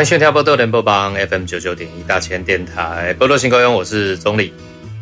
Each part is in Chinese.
欢迎收听《宝岛联播帮》FM 九九点一大千电台，波多新故乡，我是总理。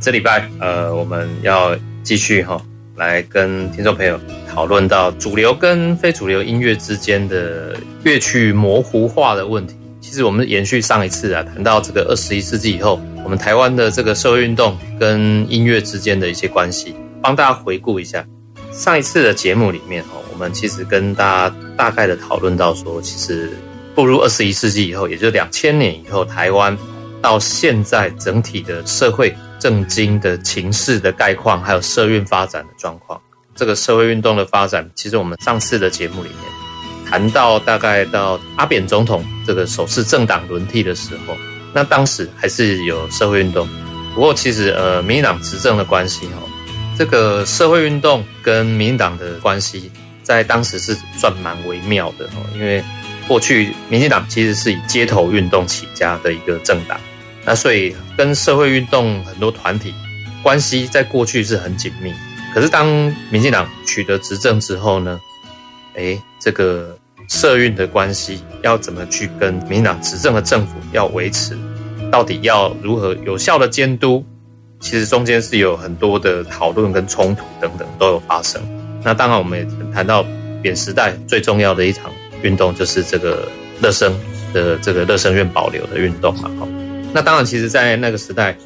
这礼拜，呃，我们要继续哈、哦，来跟听众朋友讨论到主流跟非主流音乐之间的乐曲模糊化的问题。其实，我们延续上一次啊，谈到这个二十一世纪以后，我们台湾的这个社会运动跟音乐之间的一些关系，帮大家回顾一下上一次的节目里面哈，我们其实跟大家大概的讨论到说，其实。步入二十一世纪以后，也就两千年以后，台湾到现在整体的社会政经的情势的概况，还有社运发展的状况，这个社会运动的发展，其实我们上次的节目里面谈到，大概到阿扁总统这个首次政党轮替的时候，那当时还是有社会运动，不过其实呃，民进党执政的关系哦，这个社会运动跟民进党的关系，在当时是算蛮微妙的哦，因为。过去，民进党其实是以街头运动起家的一个政党，那所以跟社会运动很多团体关系在过去是很紧密。可是当民进党取得执政之后呢，诶，这个社运的关系要怎么去跟民进党执政的政府要维持，到底要如何有效的监督？其实中间是有很多的讨论跟冲突等等都有发生。那当然，我们也谈到扁时代最重要的一场。运动就是这个乐生的这个乐生院保留的运动嘛，哈。那当然，其实，在那个时代，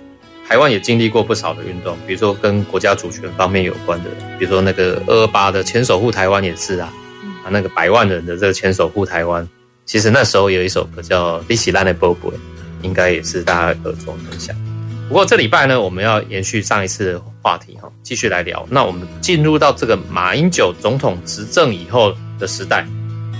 台湾也经历过不少的运动，比如说跟国家主权方面有关的，比如说那个二二八的牵手护台湾也是啊，啊，那个百万人的这个牵手护台湾，其实那时候有一首歌叫《你是咱的波波》，应该也是大家耳熟能详。不过这礼拜呢，我们要延续上一次的话题，哈，继续来聊。那我们进入到这个马英九总统执政以后的时代。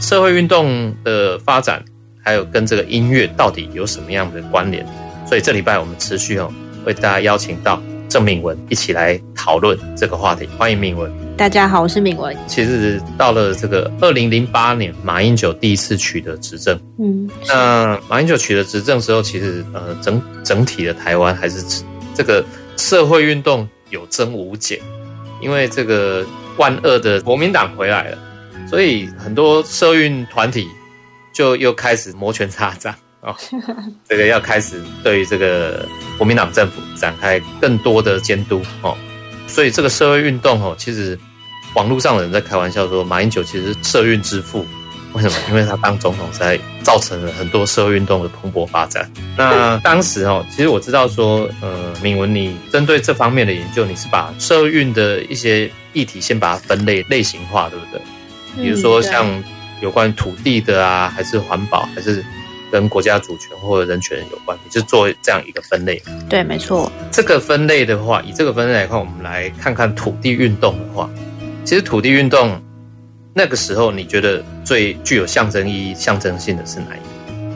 社会运动的发展，还有跟这个音乐到底有什么样的关联？所以这礼拜我们持续哦，为大家邀请到郑敏文一起来讨论这个话题。欢迎敏文。大家好，我是敏文。其实到了这个二零零八年，马英九第一次取得执政。嗯，那马英九取得执政之后，其实呃整整体的台湾还是这个社会运动有增无减，因为这个万恶的国民党回来了。所以很多社运团体就又开始摩拳擦掌啊，这个要开始对于这个国民党政府展开更多的监督哦。所以这个社会运动哦，其实网络上的人在开玩笑说，马英九其实是社运之父。为什么？因为他当总统才造成了很多社会运动的蓬勃发展。那当时哦，其实我知道说，呃，敏文，你针对这方面的研究，你是把社运的一些议题先把它分类类型化，对不对？比如说像有关土地的啊，还是环保，还是跟国家主权或者人权有关，你就做这样一个分类。对，没错。这个分类的话，以这个分类来看，我们来看看土地运动的话，其实土地运动那个时候，你觉得最具有象征意义、象征性的是哪一个？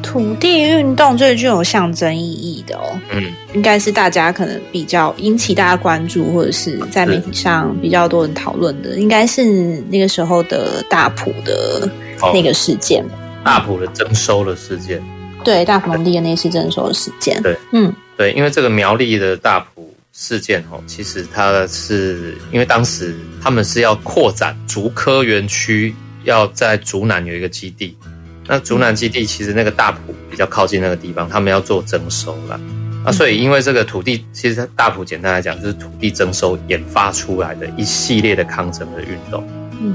土地运动最具有象征意义的哦，嗯，应该是大家可能比较引起大家关注，或者是在媒体上比较多人讨论的，应该是那个时候的大埔的那个事件，哦、大埔的征收的事件，对，大埔农地的那次征收的事件，对，嗯，对，因为这个苗栗的大埔事件哦，其实它是因为当时他们是要扩展竹科园区，要在竹南有一个基地。那竹南基地其实那个大埔比较靠近那个地方，他们要做征收了，啊，所以因为这个土地，其实大埔简单来讲就是土地征收研发出来的一系列的抗争的运动。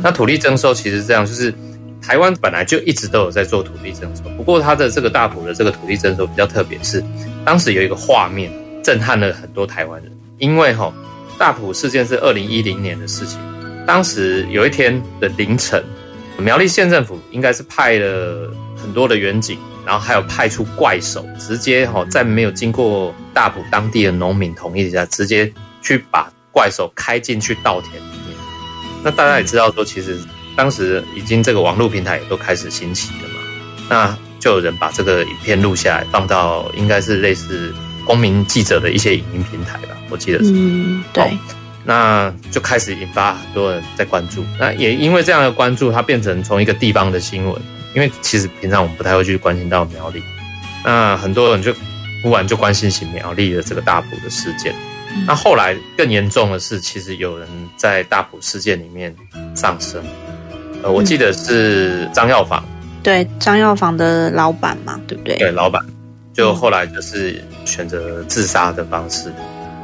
那土地征收其实这样，就是台湾本来就一直都有在做土地征收，不过它的这个大埔的这个土地征收比较特别，是当时有一个画面震撼了很多台湾人，因为哈大埔事件是二零一零年的事情，当时有一天的凌晨。苗栗县政府应该是派了很多的员警，然后还有派出怪手，直接哈在没有经过大埔当地的农民同意下，直接去把怪手开进去稻田里面。那大家也知道说，其实当时已经这个网络平台也都开始兴起了嘛，那就有人把这个影片录下来，放到应该是类似公民记者的一些影音平台吧，我记得是。嗯，对。那就开始引发很多人在关注。那也因为这样的关注，它变成从一个地方的新闻。因为其实平常我们不太会去关心到苗栗，那很多人就忽然就关心起苗栗的这个大埔的事件。那后来更严重的是，其实有人在大埔事件里面丧生。呃，我记得是张药房。对，张药房的老板嘛，对不对？对，老板就后来就是选择自杀的方式。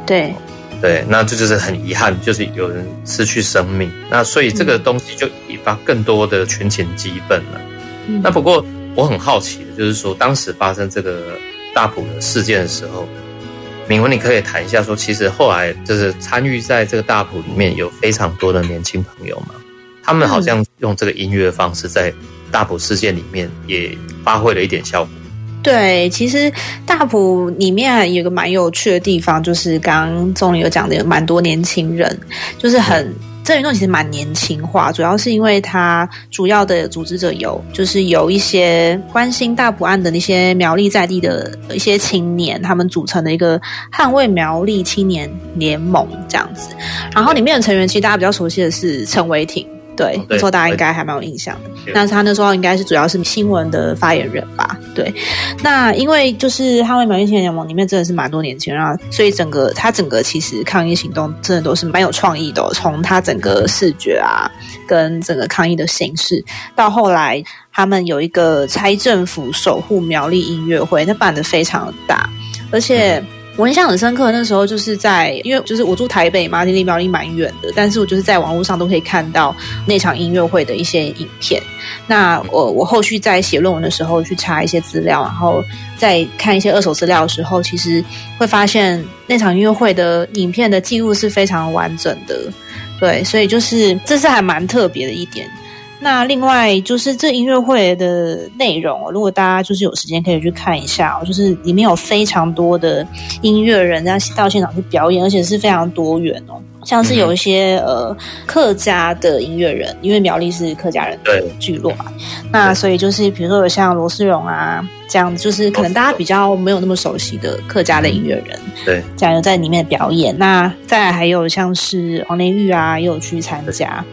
对。对，那这就是很遗憾，就是有人失去生命。那所以这个东西就引发更多的群情激愤了。嗯、那不过我很好奇的就是说，当时发生这个大埔的事件的时候，铭文你可以谈一下说，其实后来就是参与在这个大埔里面有非常多的年轻朋友嘛，他们好像用这个音乐的方式在大埔事件里面也发挥了一点效果。对，其实大埔里面有个蛮有趣的地方，就是刚刚钟林有讲的，有蛮多年轻人，就是很这运动其实蛮年轻化，主要是因为它主要的组织者有，就是有一些关心大埔案的那些苗栗在地的一些青年，他们组成的一个捍卫苗栗青年联盟这样子，然后里面的成员其实大家比较熟悉的是陈为廷。对，那时候大家应该还蛮有印象的。那他那时候应该是主要是新闻的发言人吧？对。那因为就是捍卫苗栗青年联盟里面真的是蛮多年轻人啊，所以整个他整个其实抗议行动真的都是蛮有创意的哦。从他整个视觉啊，跟整个抗议的形式，到后来他们有一个拆政府守护苗栗音乐会，那办的非常的大，而且。我印象很深刻，那时候就是在，因为就是我住台北嘛，离苗栗蛮远的，但是我就是在网络上都可以看到那场音乐会的一些影片。那我我后续在写论文的时候去查一些资料，然后在看一些二手资料的时候，其实会发现那场音乐会的影片的记录是非常完整的。对，所以就是这是还蛮特别的一点。那另外就是这音乐会的内容，如果大家就是有时间可以去看一下，就是里面有非常多的音乐人在到现场去表演，而且是非常多元哦。像是有一些呃客家的音乐人，因为苗栗是客家人的聚落嘛，那所以就是比如说有像罗世荣啊这样，就是可能大家比较没有那么熟悉的客家的音乐人，对，这样有在里面表演。那再来还有像是黄连玉啊，也有去参加。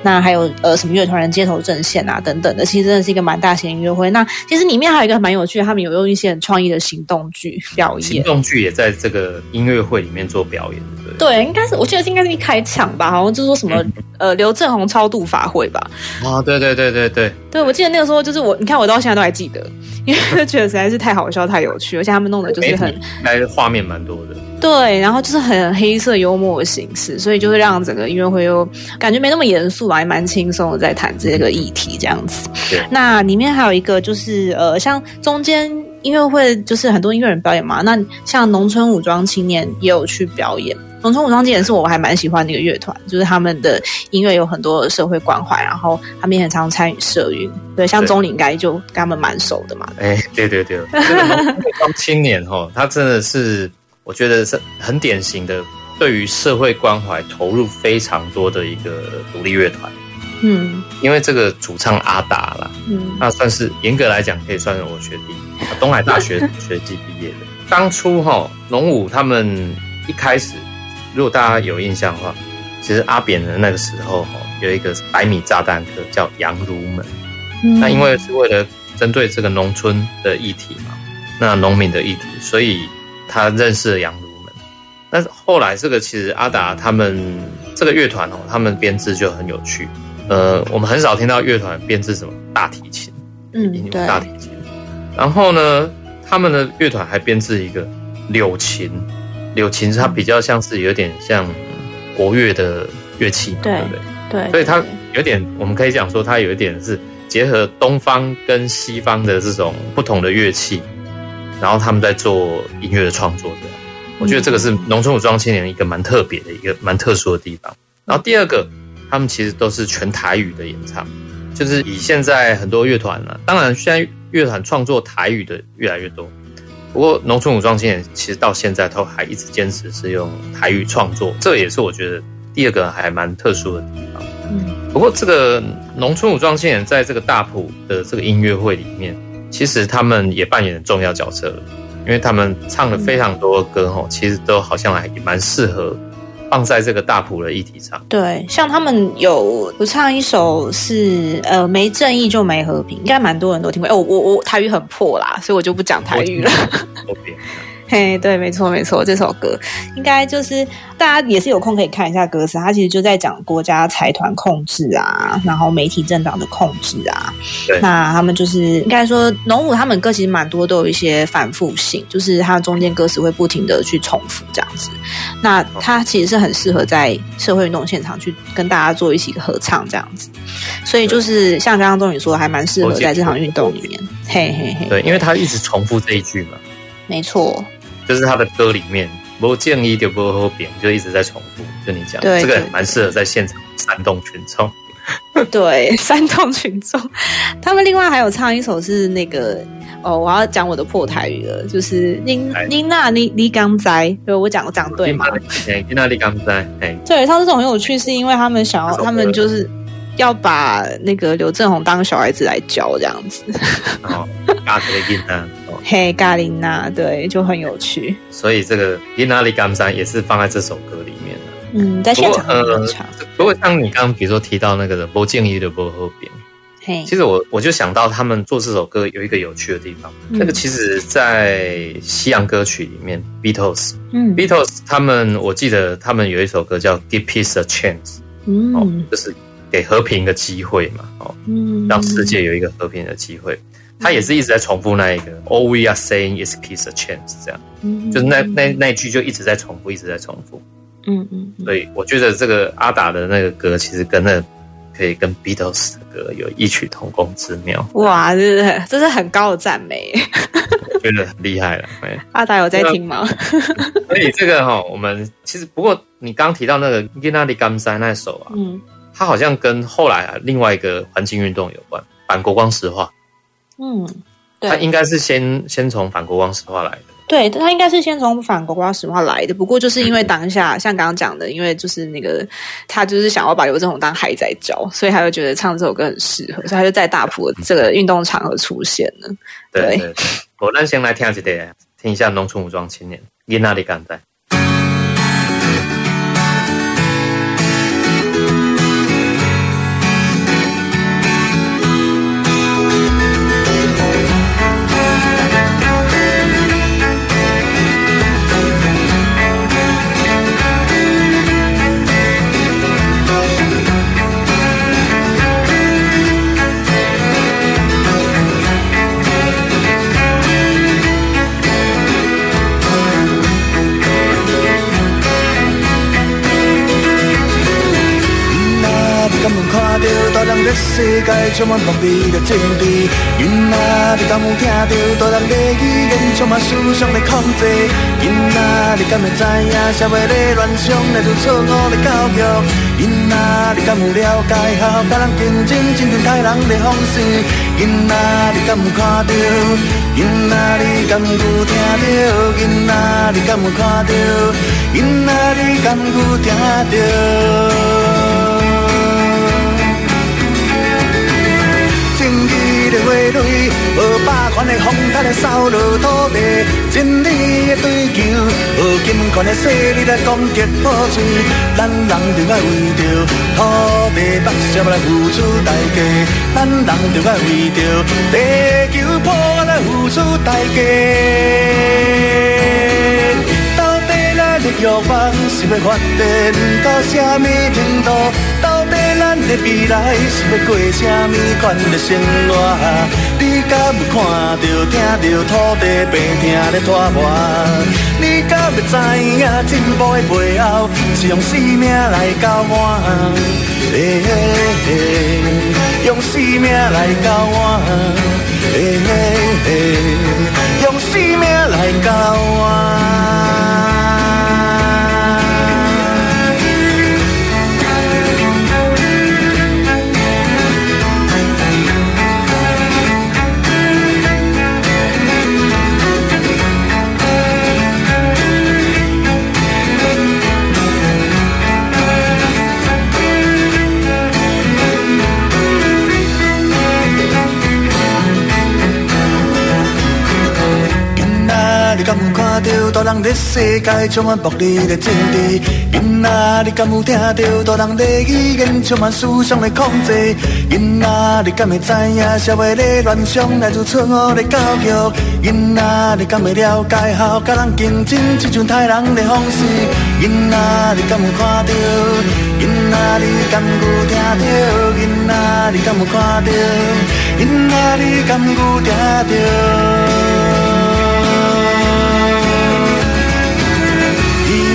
那还有呃什么乐团人街头阵线啊等等的，其实真的是一个蛮大型音乐会。那其实里面还有一个蛮有趣的，他们有用一些很创意的行动剧表演，行动剧也在这个音乐会里面做表演，对对？对，应该是我记得是应该是一开抢吧，好像就是说什么、嗯、呃刘正宏超度法会吧。啊，对对对对对，对我记得那个时候就是我，你看我到现在都还记得，因为觉得实在是太好笑太有趣，而且他们弄的就是很，还画面蛮多的。对，然后就是很黑色幽默的形式，所以就会让整个音乐会又感觉没那么严肃吧，还蛮轻松的在谈这个议题这样子。对，那里面还有一个就是呃，像中间音乐会就是很多音乐人表演嘛，那像农村武装青年也有去表演。农村武装青年是我还蛮喜欢的一个乐团，就是他们的音乐有很多社会关怀，然后他们也很常参与社运。对，像钟林应该就跟他们蛮熟的嘛。哎，对对对，这个农村武装青年哈，他真的是。我觉得是很典型的，对于社会关怀投入非常多的一个独立乐团。嗯，因为这个主唱阿达啦，嗯，那算是严格来讲可以算是我学弟，东海大学 学系毕业的。当初哈龙武他们一开始，如果大家有印象的话，其实阿扁的那个时候哈有一个百米炸弹客叫杨如门，嗯，那因为是为了针对这个农村的议题嘛，那农民的议题，所以。他认识了杨如门，但是后来这个其实阿达他们这个乐团哦，他们编制就很有趣。呃，我们很少听到乐团编制什么大提琴，嗯，对，大提琴。然后呢，他们的乐团还编制一个柳琴，柳琴是它比较像是有点像国乐的乐器嘛，对不对？对，所以它有点，我们可以讲说它有一点是结合东方跟西方的这种不同的乐器。然后他们在做音乐的创作，这样，我觉得这个是农村武装青年一个蛮特别的一个蛮特殊的地方。然后第二个，他们其实都是全台语的演唱，就是以现在很多乐团呢，当然现在乐团创作台语的越来越多，不过农村武装青年其实到现在都还一直坚持是用台语创作，这也是我觉得第二个还蛮特殊的地方。嗯，不过这个农村武装青年在这个大埔的这个音乐会里面。其实他们也扮演了重要角色了，因为他们唱了非常多的歌，吼，其实都好像还蛮适合放在这个大谱的议题上。对，像他们有有唱一首是呃没正义就没和平，应该蛮多人都听过。哎，我我我台语很破啦，所以我就不讲台语了。嘿，对，没错，没错，这首歌应该就是大家也是有空可以看一下歌词，它其实就在讲国家财团控制啊，然后媒体政党的控制啊。对，那他们就是应该说，农武他们歌其实蛮多都有一些反复性，就是它中间歌词会不停的去重复这样子。那它其实是很适合在社会运动现场去跟大家做一起合唱这样子。所以就是像刚刚钟宇说的，还蛮适合在这场运动里面。嘿嘿嘿，对，因为他一直重复这一句嘛。没错。就是他的歌里面，不建议就不后边就一直在重复。就你讲，对这个蛮适合在现场煽动群众。对，煽动群众。他们另外还有唱一首是那个哦，我要讲我的破台语了，就是林林娜你你刚哉，对我讲我讲对吗？林娜你刚哉，哎，对，唱这种很有趣，是因为他们想要，他们就是要把那个刘正宏当小孩子来教这样子。哦，嘎特林娜。嘿，咖琳娜，对，就很有趣。所以这个伊娜里甘山也是放在这首歌里面的。嗯，在现场很唱。不过像你刚刚比如说提到那个的波建议的波后边，嘿，其实我我就想到他们做这首歌有一个有趣的地方。嗯、那个其实，在西洋歌曲里面，Beatles，嗯，Beatles 他们我记得他们有一首歌叫《Give Peace a Chance》，嗯、哦，就是给和平一个机会嘛，哦，嗯，让世界有一个和平的机会。他也是一直在重复那一个、嗯、，All we are saying is peace a chance，这样，嗯、就是那那那句就一直在重复，一直在重复。嗯嗯。所以我觉得这个阿达的那个歌，其实跟那可以跟 Beatles 的歌有异曲同工之妙。哇，这是这是很高的赞美，我觉得很厉害了。阿达有在听吗？所以这个哈，我们其实不过你刚提到那个《Gamza》那首啊，嗯，它好像跟后来啊另外一个环境运动有关，反国光石化。嗯，对，他应该是先先从反国光石化来的。对，他应该是先从反国光石化来的。不过就是因为当下，嗯、像刚刚讲的，因为就是那个他就是想要把刘正宏当孩子在教，所以他就觉得唱这首歌很适合，所以他就在大埔这个运动场合出现了。对，对，对，我那先来听一点，听一下农村武装青年，你哪里敢在？世界充满暴力的政治，囡仔你敢有听到大人的语言充满思想的控制？囡仔你敢会知影社会的乱象来自错误的教育？囡仔你敢有了解好甲人竞争争天害人的方式？囡仔你敢有看到？囡仔你敢有听到？囡仔你敢有看到？囡仔你敢有听到？花蕊，无霸权的风台来扫落土地，真理的追求，无金权的势力来攻击破碎，咱人就该为着土地目标来付出代价，咱人就该为着地球破坏来付出代价。到底咱的欲望是要发展到什么程度？咱的未来是要过什么款的生活？你敢有看到、听到土地病痛在拖磨？你敢会知影进步的背后是用生命来交换？欸欸欸、用生命来交换？欸欸、用生命来交换？大人在世界充满暴力的政治？囡仔，你敢有听到大人的语言充满思想的控制？囡仔，你敢会知影社会的乱象来自错误的教育？囡仔，你敢会了解好甲人竞争这种害人的方式？囡仔，你敢有看到？囡仔，你敢有听到？囡仔，你敢有看到？囡仔，你敢有听到？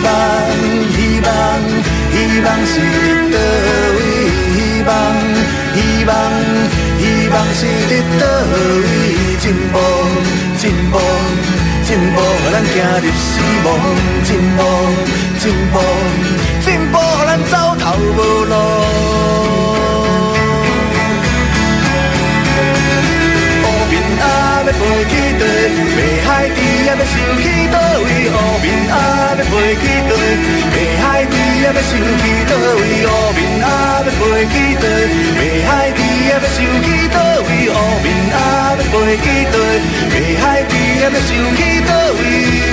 望，希望，希望是伫倒位？希望，希望，希望是伫倒位？进步，进步，进步，予咱行入死亡。进步，进步，进步，予咱走投无路。飞去佗？要海猪也要想起佗位？乌面鸭要飞去佗？要海猪也要想起佗位？乌面鸭要飞去佗？要海猪也要想起佗位？乌面鸭要飞去佗？要海猪也要收去佗位？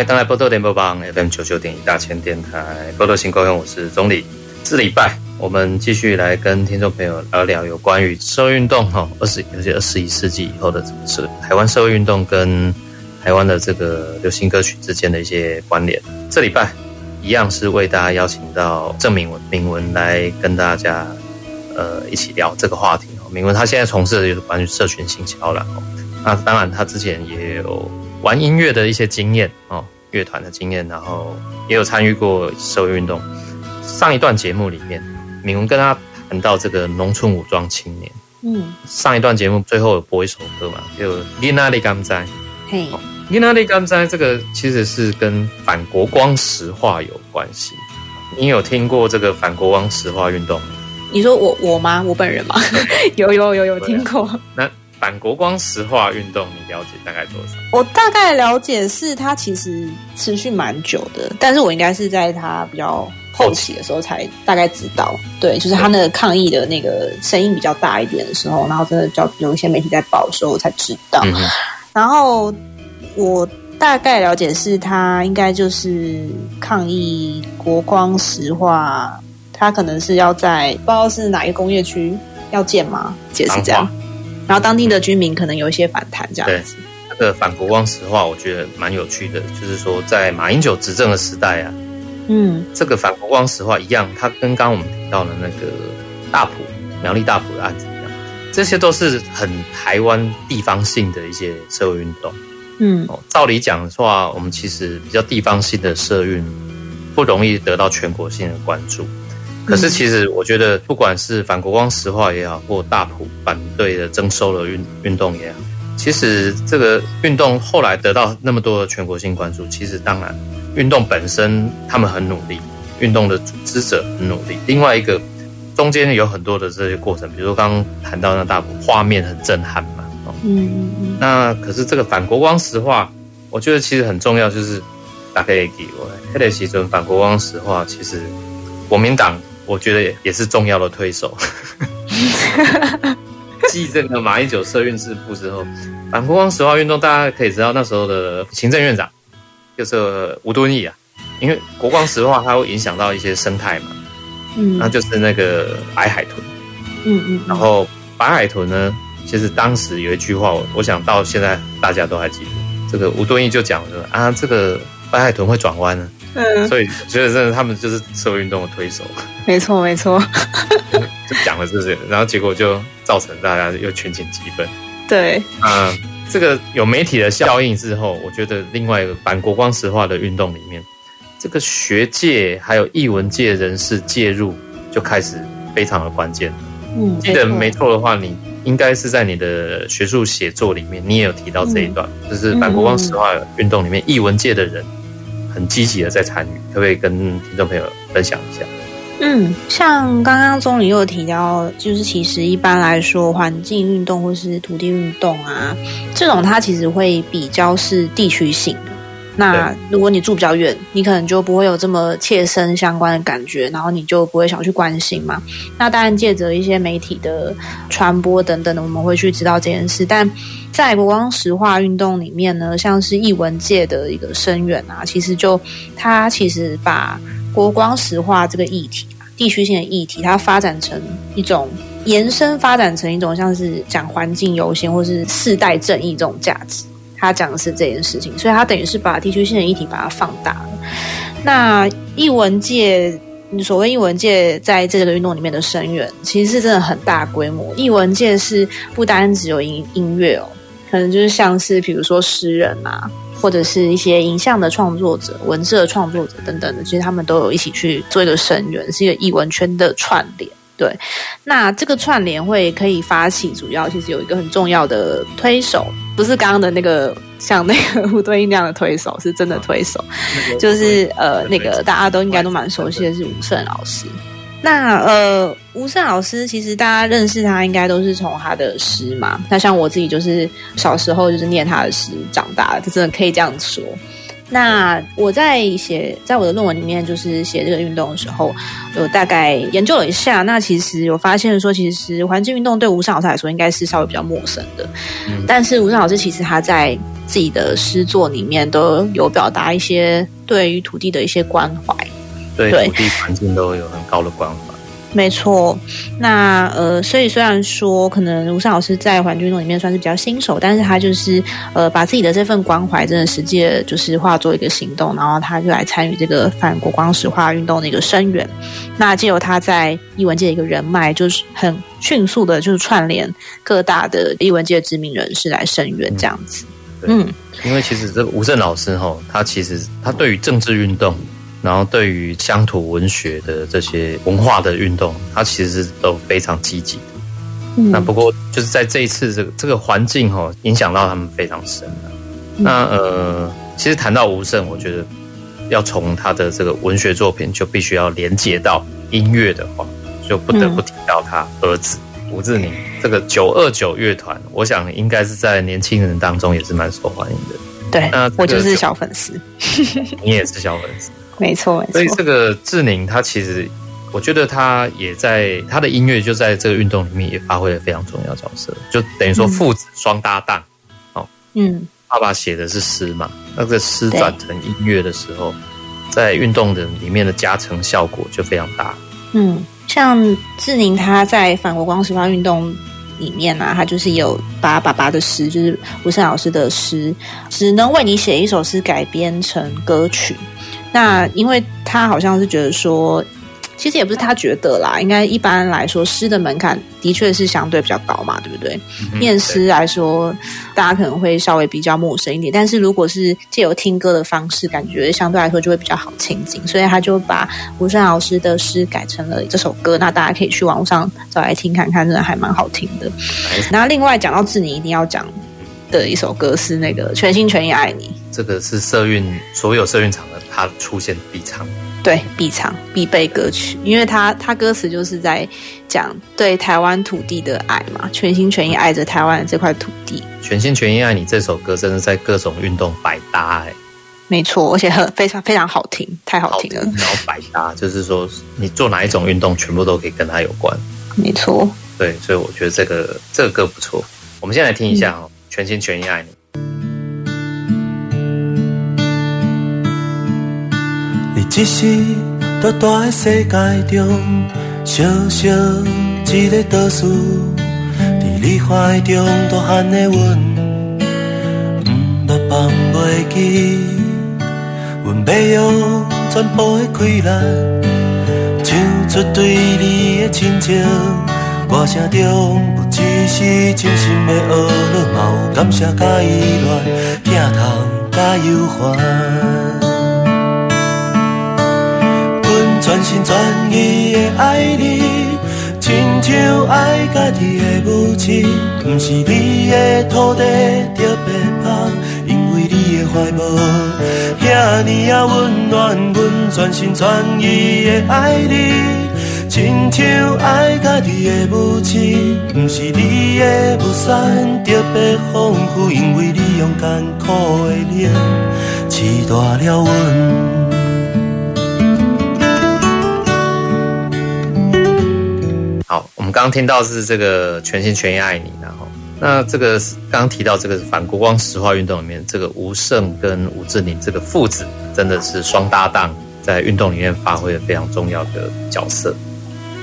欢迎登来宝岛联播网 FM 九九点一大千电台，宝岛新故乡，我是宗理。这礼拜我们继续来跟听众朋友聊聊有关于社会运动哈，二十尤其二十一世纪以后的是台湾社会运动跟台湾的这个流行歌曲之间的一些关联。这礼拜一样是为大家邀请到郑铭文铭文来跟大家呃一起聊这个话题哦。铭文他现在从事的就是关于社群行销了哦，那当然他之前也有。玩音乐的一些经验哦，乐团的经验，然后也有参与过社会运动。上一段节目里面，敏文跟他谈到这个农村武装青年。嗯，上一段节目最后有播一首歌嘛，就《你哪里甘在》。嘿，《你哪里甘在》这个其实是跟反国光石化有关系。你有听过这个反国光石化运动？你说我我吗？我本人吗？有有有有听过。那。反国光石化运动，你了解大概多少？我大概了解是它其实持续蛮久的，但是我应该是在它比较后期的时候才大概知道。对，就是它那个抗议的那个声音比较大一点的时候，然后真的叫有一些媒体在报的时候，我才知道。嗯、然后我大概了解是它应该就是抗议国光石化，它可能是要在不知道是哪一个工业区要建吗？解释这样。然后当地的居民可能有一些反弹，这样子。这个反国光石化，我觉得蛮有趣的。就是说，在马英九执政的时代啊，嗯，这个反国光石化一样，它跟刚刚我们提到的那个大埔苗栗大埔的案子一样，这些都是很台湾地方性的一些社会运动。嗯，哦，照理讲的话，我们其实比较地方性的社运不容易得到全国性的关注。可是，其实我觉得，不管是反国光石化也好，或大埔反对的征收的运运动也好，其实这个运动后来得到那么多的全国性关注，其实当然，运动本身他们很努力，运动的组织者很努力。另外一个，中间有很多的这些过程，比如说刚刚谈到那大埔，画面很震撼嘛，哦，嗯嗯嗯。那可是这个反国光石化，我觉得其实很重要，就是大家可以给我，黑的时阵反国光石化，其实国民党。我觉得也是重要的推手。继这个马英九社运事故之后，反国光石化运动，大家可以知道那时候的行政院长就是吴敦义啊。因为国光石化它会影响到一些生态嘛，嗯，那就是那个白海豚，嗯嗯，然后白海豚呢，其实当时有一句话，我我想到现在大家都还记得，这个吴敦义就讲说啊，这个白海豚会转弯呢，嗯，所以我觉得真的他们就是社会运动的推手。没错，没错。就讲了这些，然后结果就造成大家又群情激愤。对，嗯，这个有媒体的效应之后，我觉得另外一个反国光石化的运动里面，这个学界还有艺文界人士介入就开始非常的关键。嗯，记得没错的话，你应该是在你的学术写作里面，你也有提到这一段，嗯、就是反国光石化运动里面，艺文界的人很积极的在参与，可不可以跟听众朋友分享一下？嗯，像刚刚钟理又提到，就是其实一般来说，环境运动或是土地运动啊，这种它其实会比较是地区性的。那如果你住比较远，你可能就不会有这么切身相关的感觉，然后你就不会想去关心嘛。那当然，借着一些媒体的传播等等的，我们会去知道这件事。但在国光石化运动里面呢，像是艺文界的一个声援啊，其实就它其实把国光石化这个议题、地区性的议题，它发展成一种延伸，发展成一种像是讲环境优先或是世代正义这种价值。他讲的是这件事情，所以他等于是把地区性的议题把它放大了。那译文界，所谓译文界在这个运动里面的声援，其实是真的很大规模。译文界是不单只有音音乐哦，可能就是像是比如说诗人啊，或者是一些影像的创作者、文字的创作者等等的，其实他们都有一起去做一个声援，是一个译文圈的串联。对，那这个串联会可以发起，主要其实有一个很重要的推手，不是刚刚的那个像那个吴敦义那样的推手，是真的推手，就是呃那个大家都应该都蛮熟悉的是吴胜老师。那呃吴胜老师其实大家认识他，应该都是从他的诗嘛。那像我自己就是小时候就是念他的诗长大的，就真的可以这样说。那我在写，在我的论文里面，就是写这个运动的时候，有大概研究了一下。那其实我发现说，其实环境运动对吴晟老师来说，应该是稍微比较陌生的。嗯、但是吴晟老师其实他在自己的诗作里面都有表达一些对于土地的一些关怀，对土地环境都有很高的关怀。没错，那呃，所以虽然说可能吴晟老师在环境运动里面算是比较新手，但是他就是呃，把自己的这份关怀真的实际就是化作一个行动，然后他就来参与这个反国光石化运动的一个声援。那借由他在艺文界的一个人脉，就是很迅速的，就是串联各大的艺文界知名人士来声援这样子。嗯，因为其实这个吴正老师哈，他其实他对于政治运动。然后，对于乡土文学的这些文化的运动，他其实都非常积极那不过，就是在这一次这个这个环境哈，影响到他们非常深了。嗯、那呃，其实谈到吴胜，我觉得要从他的这个文学作品，就必须要连接到音乐的话，就不得不提到他儿子、嗯、吴志宁。这个九二九乐团，我想应该是在年轻人当中也是蛮受欢迎的。对，那我就是小粉丝，你也是小粉丝。没错，没错。所以这个志宁，他其实，我觉得他也在他的音乐就在这个运动里面也发挥了非常重要角色，就等于说父子双搭档。哦，嗯，爸爸写的是诗嘛，那个诗转成音乐的时候，在运动的里面的加成效果就非常大。嗯，像志宁他在反国光石化运动里面啊，他就是有把爸爸的诗，就是吴胜老师的诗，只能为你写一首诗改编成歌曲。那因为他好像是觉得说，其实也不是他觉得啦，应该一般来说诗的门槛的确是相对比较高嘛，对不对？嗯、念诗来说，大家可能会稍微比较陌生一点，但是如果是借由听歌的方式，感觉相对来说就会比较好亲近，所以他就把吴胜老师的诗改成了这首歌，那大家可以去网上找来听看看，真的还蛮好听的。那另外讲到志宁一定要讲的一首歌是那个《全心全意爱你》，这个是社运所有社运场的它出现必唱，对，必唱必备歌曲，因为它它歌词就是在讲对台湾土地的爱嘛，全心全意爱着台湾的这块土地。全心全意爱你这首歌，真的在各种运动百搭哎，没错，而且很非常非常好听，太好听了。听然后百搭就是说，你做哪一种运动，全部都可以跟它有关。没错，对，所以我觉得这个这个歌不错。我们先来听一下哦。嗯全心全意爱你。只是大大的世界中小小一个岛屿，在你怀中大汉的阮，毋捌放袂记，阮要用全部的困难，唱出对你的亲情。歌声中不只是真心的呵啰，嘛有感谢甲依恋，疼痛甲忧烦。全心全意的爱你，亲像爱家己的母亲。不是你的土地特别香，因为你的怀抱遐尼啊温暖，阮全心全意的爱你。亲像爱家己的母亲，不是你的雾山特别丰富，因为你用艰苦的脸饲大了阮。们刚刚听到是这个全心全意爱你，然后那这个刚刚提到这个反国光石化运动里面，这个吴胜跟吴志宁这个父子真的是双搭档，在运动里面发挥了非常重要的角色。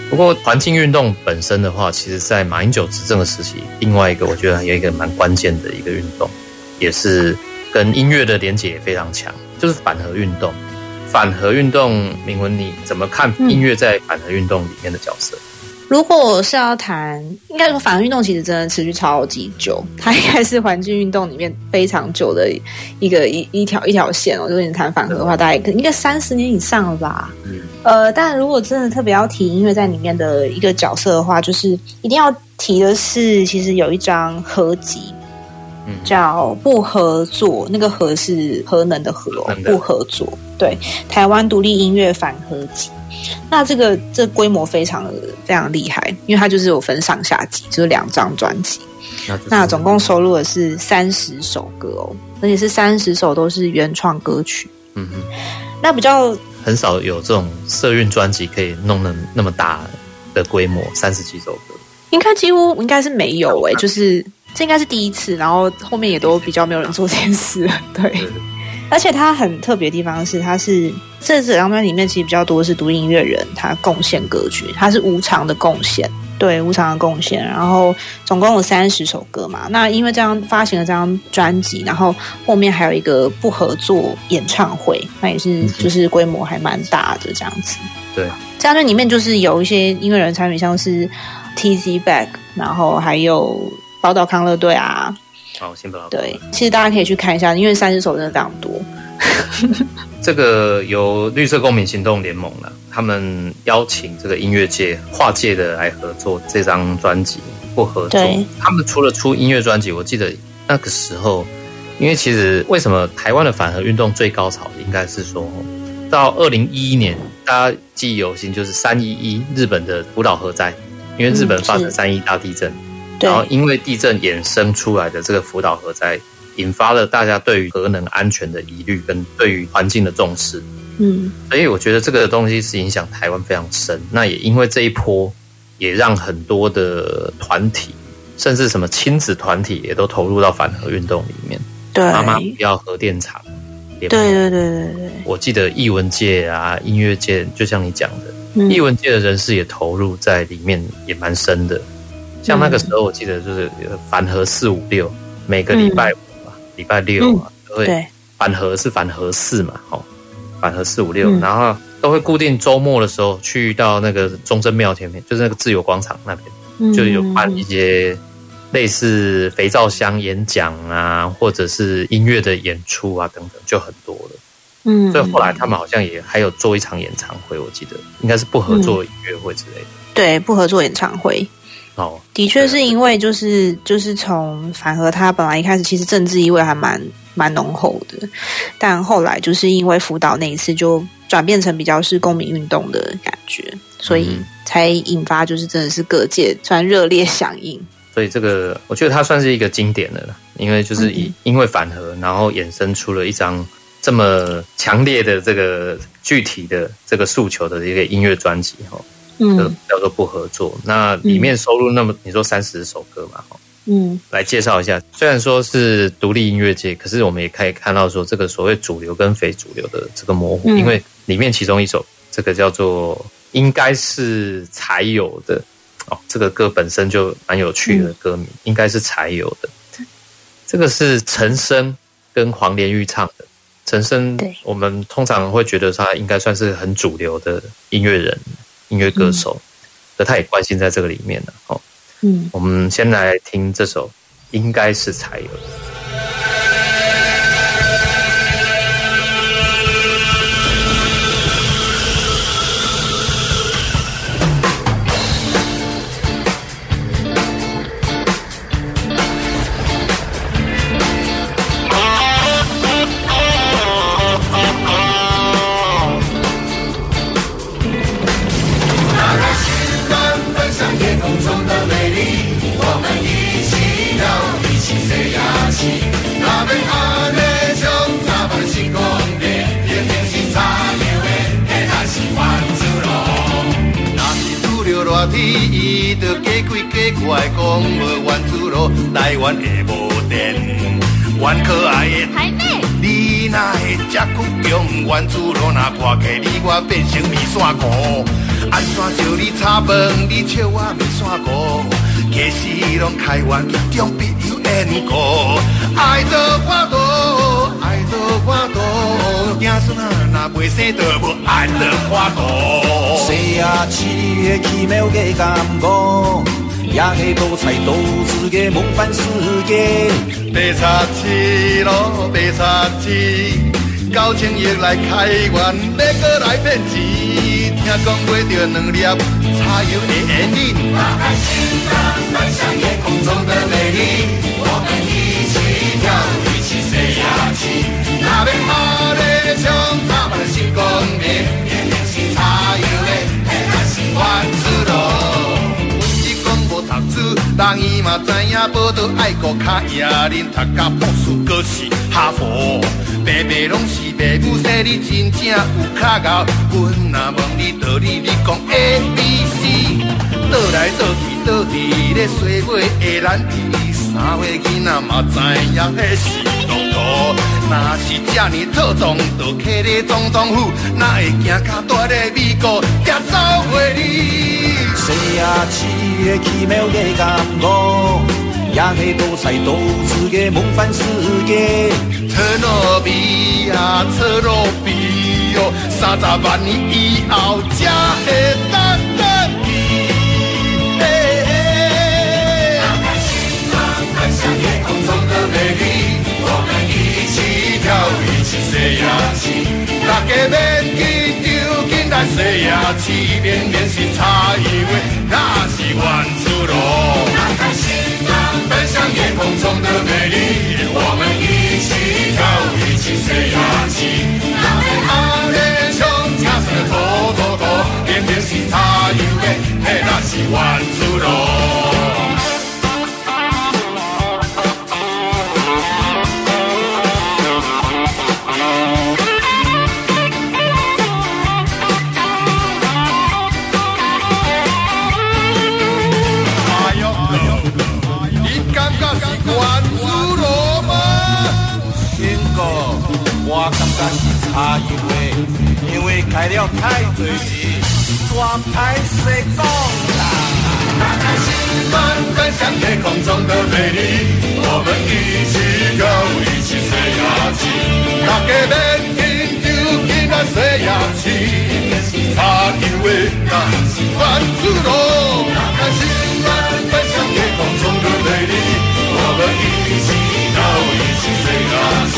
不过，环境运动本身的话，其实，在马英九执政的时期，另外一个我觉得有一个蛮关键的一个运动，也是跟音乐的连结也非常强，就是反核运动。反核运动，铭文你怎么看音乐在反核运动里面的角色？嗯如果我是要谈，应该说反核运动其实真的持续超级久，它应该是环境运动里面非常久的一个一一条一条线哦。如果你谈反核的话，大概应该三十年以上了吧。嗯。呃，但如果真的特别要提音乐在里面的一个角色的话，就是一定要提的是，其实有一张合集，嗯，叫《不合作》，那个“合”是核能的“核”，不合作。对，台湾独立音乐反合集。那这个这规模非常的非常厉害，因为它就是有分上下集，就是两张专辑。那，那总共收录的是三十首歌哦，而且是三十首都是原创歌曲。嗯哼，那比较很少有这种社运专辑可以弄得那么大的规模，三十几首歌，应该几乎应该是没有诶，就是这应该是第一次，然后后面也都比较没有人做这件事，对。对而且它很特别的地方是，它是这这张专辑里面其实比较多是独立音乐人他贡献歌曲，它是无偿的贡献，对，无偿的贡献。然后总共有三十首歌嘛。那因为这样发行了这张专辑，然后后面还有一个不合作演唱会，那也是就是规模还蛮大的这样子。对，这张专辑里面就是有一些音乐人参与，像是 Tizzy Bac，然后还有宝岛康乐队啊。好，先不要。对，其实大家可以去看一下，因为三只手真的非常多。这个由绿色公民行动联盟呢，他们邀请这个音乐界、跨界的来合作这张专辑，不合作。他们除了出音乐专辑，我记得那个时候，因为其实为什么台湾的反核运动最高潮的，应该是说到二零一一年，大家记忆犹新，就是三一一日本的福岛核灾，因为日本发生三一大地震。嗯然后，因为地震衍生出来的这个福岛核灾，引发了大家对于核能安全的疑虑，跟对于环境的重视。嗯，所以我觉得这个东西是影响台湾非常深。那也因为这一波，也让很多的团体，甚至什么亲子团体，也都投入到反核运动里面。对，妈妈不要核电厂。对对对对对。我记得艺文界啊，音乐界，就像你讲的，嗯、艺文界的人士也投入在里面，也蛮深的。像那个时候，我记得就是反核四五六，每个礼拜五嘛，礼、嗯、拜六嘛，都会反核是反核四嘛，好，反核四五六，然后都会固定周末的时候去到那个中正庙前面，就是那个自由广场那边，嗯、就有办一些类似肥皂箱演讲啊，或者是音乐的演出啊等等，就很多了。嗯，所以后来他们好像也还有做一场演唱会，我记得应该是不合作音乐会之类的。对，不合作演唱会。哦，的确是因为就是就是从反和他本来一开始其实政治意味还蛮蛮浓厚的，但后来就是因为福岛那一次，就转变成比较是公民运动的感觉，所以才引发就是真的是各界算热烈响应。所以这个我觉得它算是一个经典的了，因为就是以因为反核，然后衍生出了一张这么强烈的这个具体的这个诉求的一个音乐专辑哈。嗯，叫做不合作。那里面收录那么你说三十首歌嘛，嗯，来介绍一下。虽然说是独立音乐界，可是我们也可以看到说这个所谓主流跟非主流的这个模糊。因为里面其中一首这个叫做应该是才有的哦，这个歌本身就蛮有趣的歌名，应该是才有的。这个是陈升跟黄连玉唱的，陈升，对，我们通常会觉得他应该算是很主流的音乐人、音乐歌手，那、嗯、他也关心在这个里面了。哦，嗯，我们先来听这首，应该是才有。怪讲无原子咯，来源会无电，原可爱的海妹，你哪会这倔强原子咯？若破起你我变成面线糊，安怎招你炒饭？你笑我面线糊，其实拢开源其中必有缘故，爱到我多，爱到我多，子孙啊若袂生，就无爱到我肚。谁呀？七月奇妙的感觉，也会多彩多姿的梦幻世界。白插翅咯，白插翅，高情亦来开源，要阁来骗钱。听讲买着两粒茶油的胭脂。打开心房，分享夜空中的美丽，我们一起跳，一起飞呀起。那边好的像插满了星光点。人伊嘛知影报道爱国较赢，恁读甲博士，阁是哈佛，爸爸拢是爸母说你真正有较咬。阮若问你道理，你讲 A B C，倒来倒去倒伫咧洗尾的咱伊，三岁囡仔嘛知影迄是骆驼。若是这呢错动，就徛咧总统府，哪会惊甲大咧美国掠走袂离？谁呀？七月奇妙的感觉，也系多彩多姿的梦幻世界。车诺比呀，车诺比哟，三十万年以后才会当跳一起西呀起，大家免紧张，紧来西呀起，明明是差一位，那是原子咯。打开心房，奔向夜空中的美丽，我们一起跳，一起西呀起。那边阿连兄，家生的拖拖拖，明明是差一位，嘿，那是原子咯。但是差一位，因为开了太多字，抓拍谁讲啦？打开心门，分享夜空中的美丽，我们一起跳，一起飞呀起，大家别紧张，紧来飞呀起，差一位，那是原子咯。打开心门，分享夜空中的美丽，我们一起跳，一起飞呀起，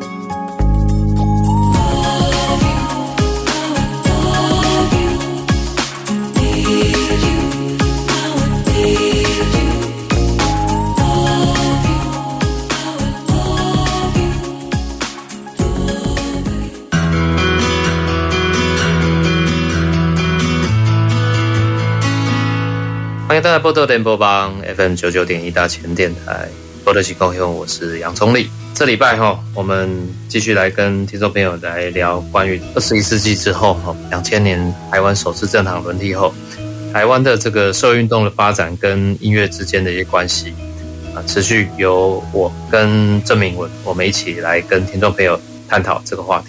欢迎大家波多点播帮 FM 九九点一大千电台波多新故乡，我是杨聪立。这礼拜哈，我们继续来跟听众朋友来聊关于二十一世纪之后哈，两千年台湾首次政党轮替后，台湾的这个社会运动的发展跟音乐之间的一些关系啊，持续由我跟郑明文我们一起来跟听众朋友探讨这个话题。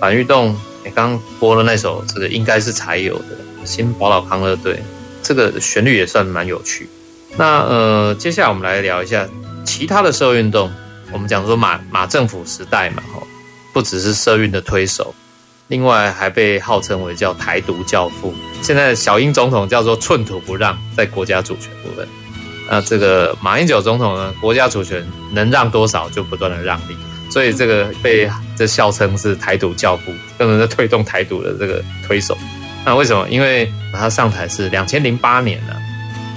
反运动，你刚刚播了那首这个应该是才有的新宝岛康乐队，这个旋律也算蛮有趣。那呃，接下来我们来聊一下其他的社会运动。我们讲说马马政府时代嘛，吼，不只是社运的推手，另外还被号称为叫台独教父。现在小英总统叫做寸土不让，在国家主权部分。那这个马英九总统呢，国家主权能让多少就不断的让利，所以这个被这笑称是台独教父，更能在推动台独的这个推手。那为什么？因为他上台是两千零八年了，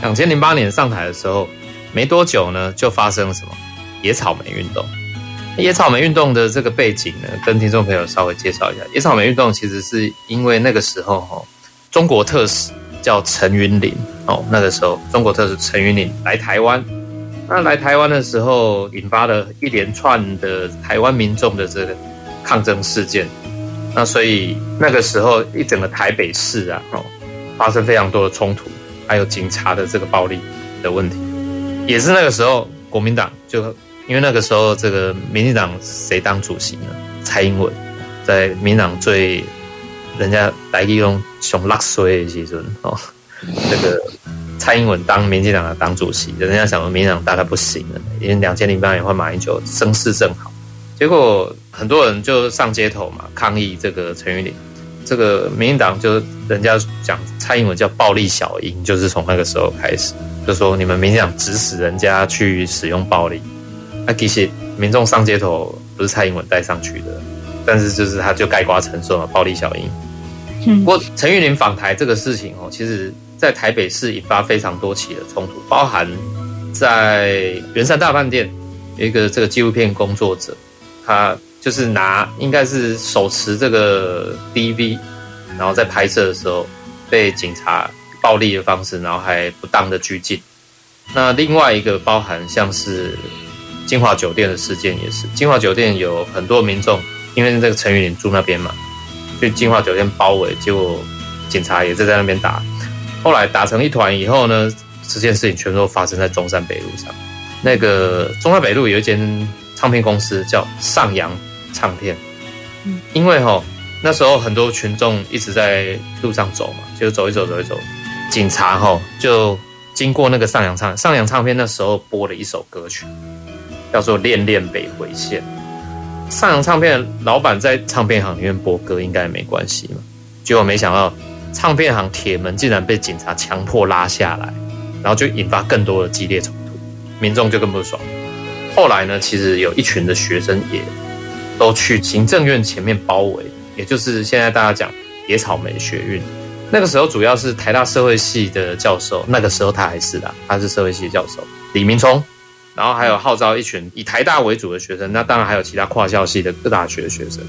两千零八年上台的时候，没多久呢，就发生了什么？野草莓运动，野草莓运动的这个背景呢，跟听众朋友稍微介绍一下。野草莓运动其实是因为那个时候哈，中国特使叫陈云林哦，那个时候中国特使陈云林来台湾，那来台湾的时候引发了一连串的台湾民众的这个抗争事件，那所以那个时候一整个台北市啊哦，发生非常多的冲突，还有警察的这个暴力的问题，也是那个时候国民党就。因为那个时候，这个民进党谁当主席呢？蔡英文在民党最人家来利用熊拉衰的时阵哦，这个蔡英文当民进党的党主席，人家想说民进党大概不行了，因为两千零八年换马英九声势正好，结果很多人就上街头嘛抗议这个陈玉林，这个民进党就人家讲蔡英文叫暴力小英，就是从那个时候开始就说你们民进党指使人家去使用暴力。那其实民众上街头不是蔡英文带上去的，但是就是他就盖瓜承受了暴力小英。嗯、不过陈玉林访台这个事情哦，其实在台北市引发非常多起的冲突，包含在圆山大饭店有一个这个纪录片工作者，他就是拿应该是手持这个 DV，然后在拍摄的时候被警察暴力的方式，然后还不当的拘禁。那另外一个包含像是。金华酒店的事件也是，金华酒店有很多民众，因为这个陈云林住那边嘛，被金华酒店包围，结果警察也是在那边打，后来打成一团以后呢，这件事情全都发生在中山北路上。那个中山北路有一间唱片公司叫上扬唱片，因为哦那时候很多群众一直在路上走嘛，就走一走走一走，警察哦就经过那个上扬唱上扬唱片，那时候播了一首歌曲。叫做《恋恋北回线》，上扬唱片老板在唱片行里面播歌，应该没关系嘛。结果没想到，唱片行铁门竟然被警察强迫拉下来，然后就引发更多的激烈冲突，民众就更不爽。后来呢，其实有一群的学生也都去行政院前面包围，也就是现在大家讲野草莓学运。那个时候主要是台大社会系的教授，那个时候他还是啦，他是社会系教授李明聪。然后还有号召一群以台大为主的学生，那当然还有其他跨校系的各大学的学生，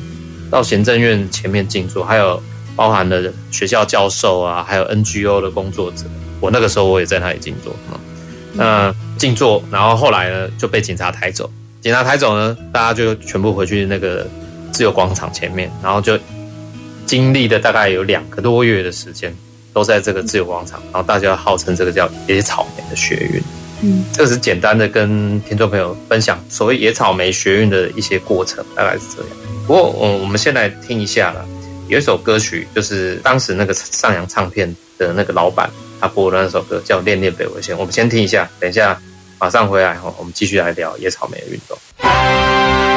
到行政院前面静坐，还有包含了学校教授啊，还有 NGO 的工作者。我那个时候我也在那里静坐啊，那静坐，然后后来呢就被警察抬走，警察抬走呢，大家就全部回去那个自由广场前面，然后就经历了大概有两个多月的时间，都在这个自由广场，然后大家号称这个叫野草莓的学运。嗯，这是简单的跟听众朋友分享所谓野草莓学运的一些过程，大概是这样。不过，我我们先来听一下了，有一首歌曲，就是当时那个上扬唱片的那个老板他播的那首歌，叫《恋恋北回线》。我们先听一下，等一下马上回来哈，我们继续来聊野草莓的运动。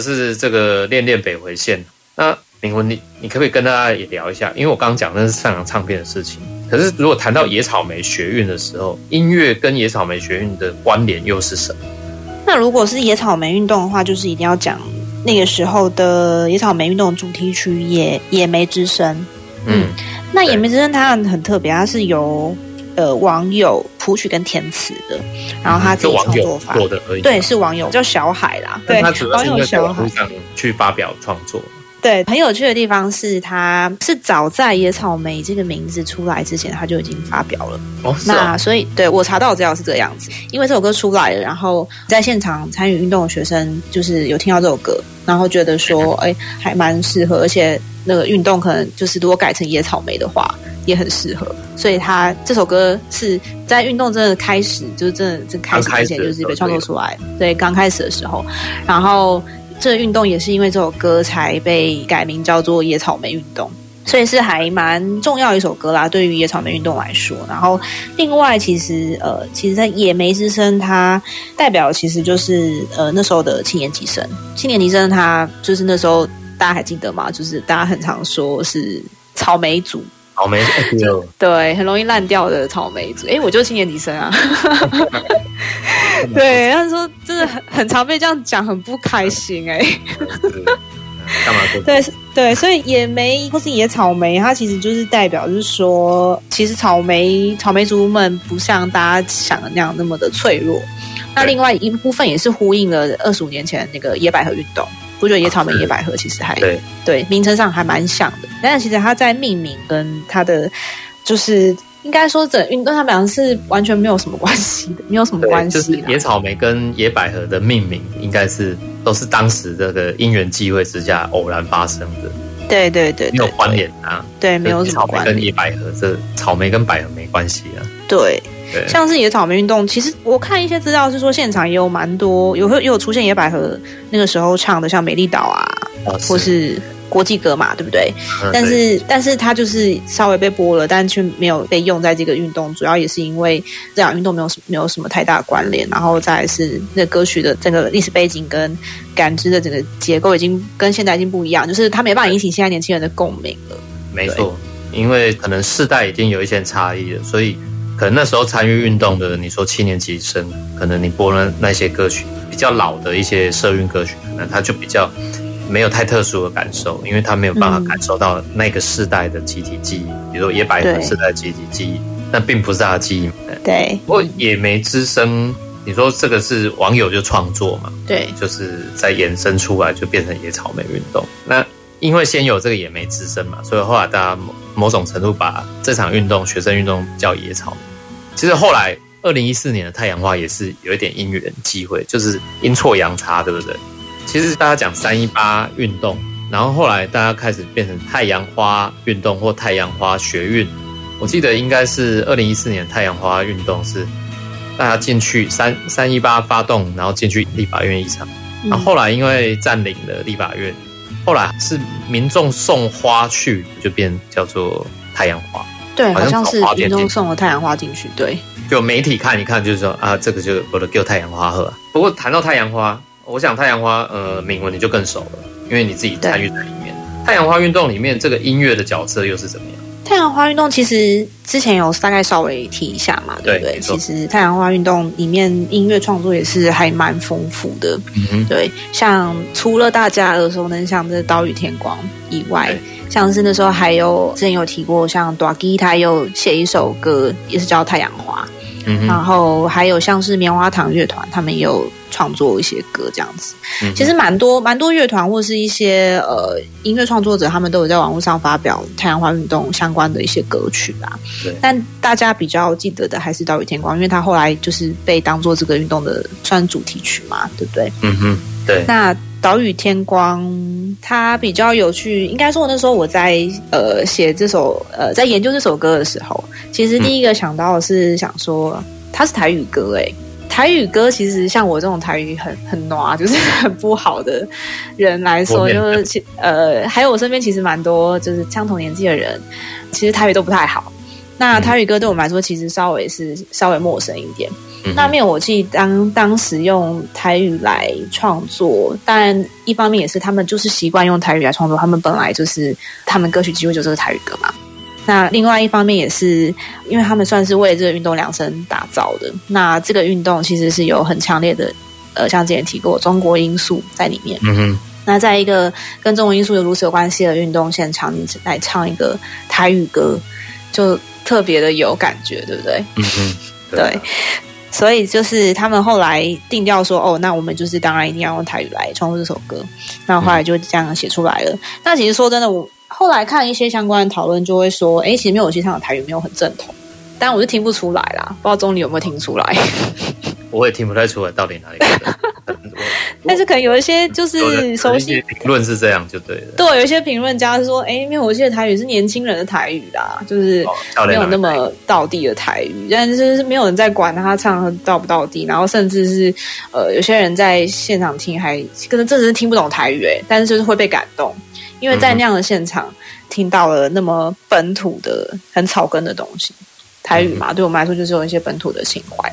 是这个《恋恋北回线》。那明文，你你可不可以跟大家也聊一下？因为我刚刚讲那是上扬唱片的事情。可是如果谈到野草莓学运的时候，音乐跟野草莓学运的关联又是什么？那如果是野草莓运动的话，就是一定要讲那个时候的野草莓运动主题曲《野野莓之声》。嗯，那《野莓之声》它很特别，它是由呃网友谱曲跟填词的，然后他自己创作法做的而已。对，是网友叫小海啦。对，他主要是在网络上去发表创作。对，很有趣的地方是，他是早在野草莓这个名字出来之前，他就已经发表了。哦，那所以对我查到资料是这个样子，因为这首歌出来了，然后在现场参与运动的学生就是有听到这首歌，然后觉得说，哎，还蛮适合，而且那个运动可能就是如果改成野草莓的话，也很适合。所以他这首歌是在运动真的开始，就是真的正开始之前就是被创作出来，对，刚开始的时候，然后。这个运动也是因为这首歌才被改名叫做野草莓运动，所以是还蛮重要的一首歌啦。对于野草莓运动来说，然后另外其实呃，其实在野莓之声，它代表其实就是呃那时候的青年级生。青年级生他就是那时候大家还记得吗？就是大家很常说是草莓族。草莓族，对，很容易烂掉的草莓族。哎，我就是青年级生啊。对，他说真的很很常被这样讲，很不开心哎。干嘛说？对对，所以野莓或是野草莓，它其实就是代表，就是说，其实草莓草莓族们不像大家想的那样那么的脆弱。那另外一部分也是呼应了二十五年前那个野百合运动。不觉得野草莓、野百合其实还对对名称上还蛮像的，但是其实它在命名跟它的就是应该说整运动它们两个是完全没有什么关系的，没有什么关系。就是野草莓跟野百合的命名应该是都是当时这个因缘际会之下偶然发生的。对对对，没有关联啊。对，没有什么关联。跟野百合，这草莓跟百合没关系啊。对。像是野草莓运动，其实我看一些资料是说，现场也有蛮多，有有出现野百合那个时候唱的，像美丽岛啊，哦、是或是国际歌嘛，对不对？嗯、但是，但是它就是稍微被播了，但却没有被用在这个运动，主要也是因为这两运动没有什没有什么太大关联，然后再来是那歌曲的整个历史背景跟感知的整个结构已经跟现在已经不一样，就是它没办法引起现在年轻人的共鸣了。没错，因为可能世代已经有一些差异了，所以。可能那时候参与运动的，你说七年级生，可能你播了那些歌曲，比较老的一些社运歌曲，可能他就比较没有太特殊的感受，因为他没有办法感受到那个世代的集体记忆，比如说野百合世代的集体记忆，那并不是他的记忆。对。不过野莓之声，你说这个是网友就创作嘛？对，就是在延伸出来就变成野草莓运动。那因为先有这个野莓之声嘛，所以后来大家某某种程度把这场运动学生运动叫野草莓。其实后来，二零一四年的太阳花也是有一点因缘机会，就是阴错阳差，对不对？其实大家讲三一八运动，然后后来大家开始变成太阳花运动或太阳花学运。我记得应该是二零一四年太阳花运动是大家进去三三一八发动，然后进去立法院议场，然后后来因为占领了立法院，后来是民众送花去，就变叫做太阳花。对，好像是民众送了太阳花进去。对，就媒体看一看，就是说啊，这个就我的叫太阳花喝。不过谈到太阳花，我想太阳花，呃，铭文你就更熟了，因为你自己参与在里面。太阳花运动里面这个音乐的角色又是怎么样？太阳花运动其实之前有大概稍微提一下嘛，对不对？其实太阳花运动里面音乐创作也是还蛮丰富的。嗯哼，对，像除了大家耳熟能详的《岛屿天光》以外。像是那时候还有之前有提过，像 d a g i 他有写一首歌，也是叫《太阳花》，嗯，然后还有像是棉花糖乐团，他们也有创作一些歌这样子。嗯、其实蛮多蛮多乐团或是一些呃音乐创作者，他们都有在网络上发表太阳花运动相关的一些歌曲吧。对，但大家比较记得的还是《岛屿天光》，因为他后来就是被当做这个运动的算主题曲嘛，对不对？嗯哼，对。那岛屿天光，它比较有趣。应该说，那时候我在呃写这首呃在研究这首歌的时候，其实第一个想到的是想说，嗯、它是台语歌。哎，台语歌其实像我这种台语很很暖，就是很不好的人来说，就是其呃还有我身边其实蛮多就是相同年纪的人，其实台语都不太好。那台语歌对我们来说，其实稍微是稍微陌生一点。嗯、那灭火器当当时用台语来创作，当然一方面也是他们就是习惯用台语来创作，他们本来就是他们歌曲几乎就是台语歌嘛。那另外一方面也是，因为他们算是为这个运动量身打造的。那这个运动其实是有很强烈的，呃，像之前提过中国因素在里面。嗯哼。那在一个跟中国因素有如此有关系的运动现场，你来唱一个台语歌，就特别的有感觉，对不对？嗯哼。对。对。所以就是他们后来定调说，哦，那我们就是当然一定要用台语来创作这首歌。那后来就这样写出来了。那其实说真的，我。后来看一些相关的讨论，就会说，哎，其实灭火器唱的台语没有很正统，但我是听不出来啦，不知道中立有没有听出来？我也听不太出来到底哪里的。但是可能有一些就是熟悉评论是这样就对了。对，有一些评论家是说，哎，灭火器的台语是年轻人的台语啦，就是没有那么到地的台语，但是是没有人在管他唱到不到地，然后甚至是呃，有些人在现场听还可能真的是听不懂台语，哎，但是就是会被感动。因为在那样的现场听到了那么本土的、很草根的东西，台语嘛，对我们来说就是有一些本土的情怀，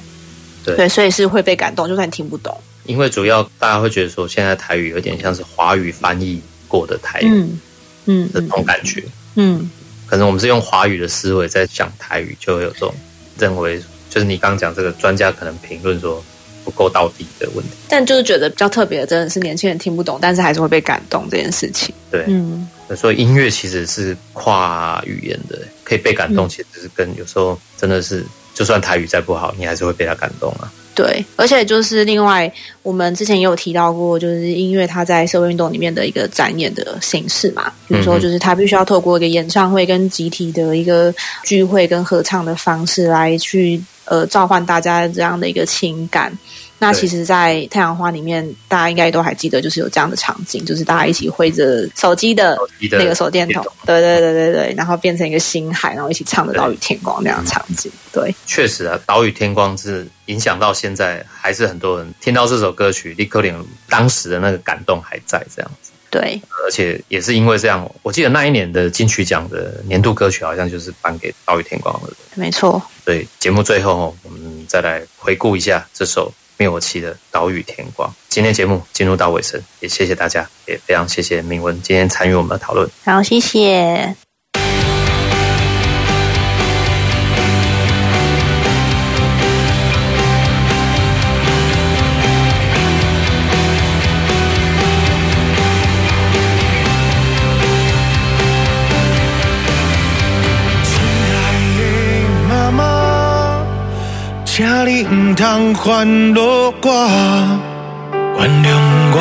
对，对，所以是会被感动，就算你听不懂。因为主要大家会觉得说，现在台语有点像是华语翻译过的台语，嗯嗯，这种感觉，嗯，可能我们是用华语的思维在讲台语，就会有这种认为，就是你刚刚讲这个专家可能评论说。不够到底的问题，但就是觉得比较特别的，真的是年轻人听不懂，但是还是会被感动这件事情。对，嗯，所以音乐其实是跨语言的，可以被感动，其实是跟有时候真的是，就算台语再不好，你还是会被他感动啊。对，而且就是另外，我们之前也有提到过，就是音乐它在社会运动里面的一个展演的形式嘛，比如说就是它必须要透过一个演唱会跟集体的一个聚会跟合唱的方式来去。呃，召唤大家这样的一个情感。那其实，在《太阳花》里面，大家应该都还记得，就是有这样的场景，就是大家一起挥着手机的那个手电筒，对对对对对，然后变成一个星海，然后一起唱着《岛屿天光》那样的场景。对，确实啊，《岛屿天光》是影响到现在，还是很多人听到这首歌曲，立刻连当时的那个感动还在这样子。对，而且也是因为这样，我记得那一年的金曲奖的年度歌曲好像就是颁给《岛屿天光》了。没错。对，节目最后我们再来回顾一下这首灭火器的《岛屿天光》。今天节目进入到尾声，也谢谢大家，也非常谢谢明文今天参与我们的讨论。好，谢谢。你唔通烦恼我，原谅我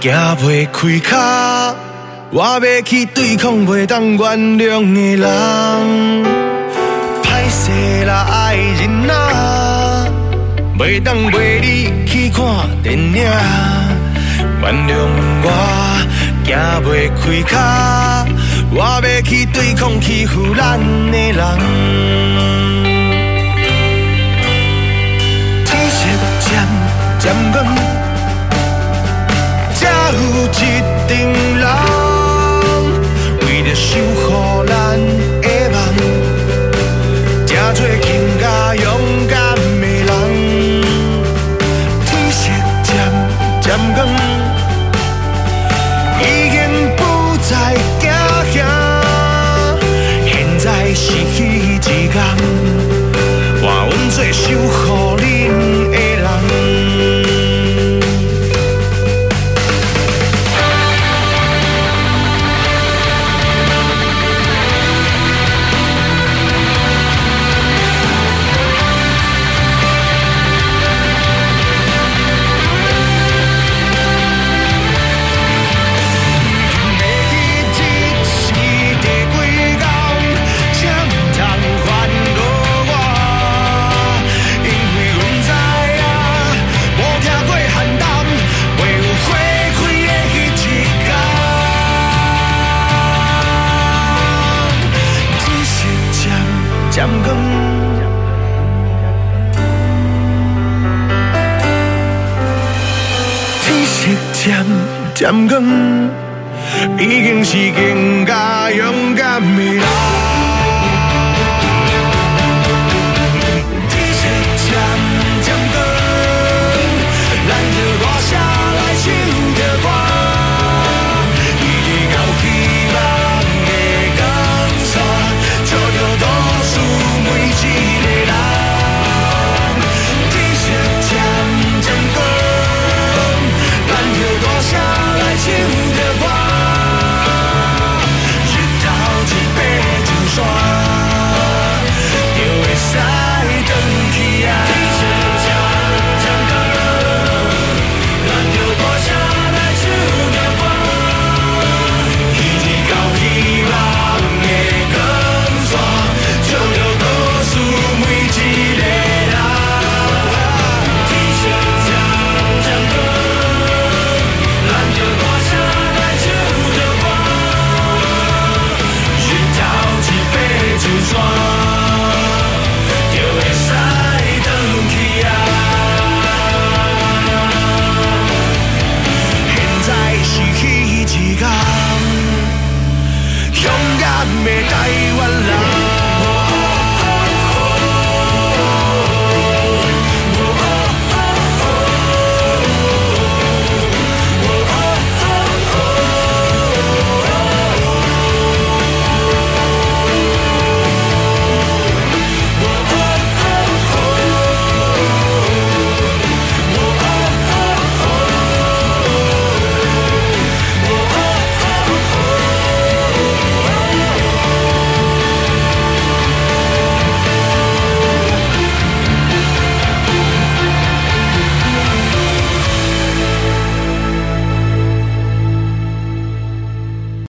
行袂开脚，我要去对抗袂当原谅的人。歹势啦，爱人啊，袂当陪你去看电影。原谅我行袂开脚，我要去对抗欺负咱的人。September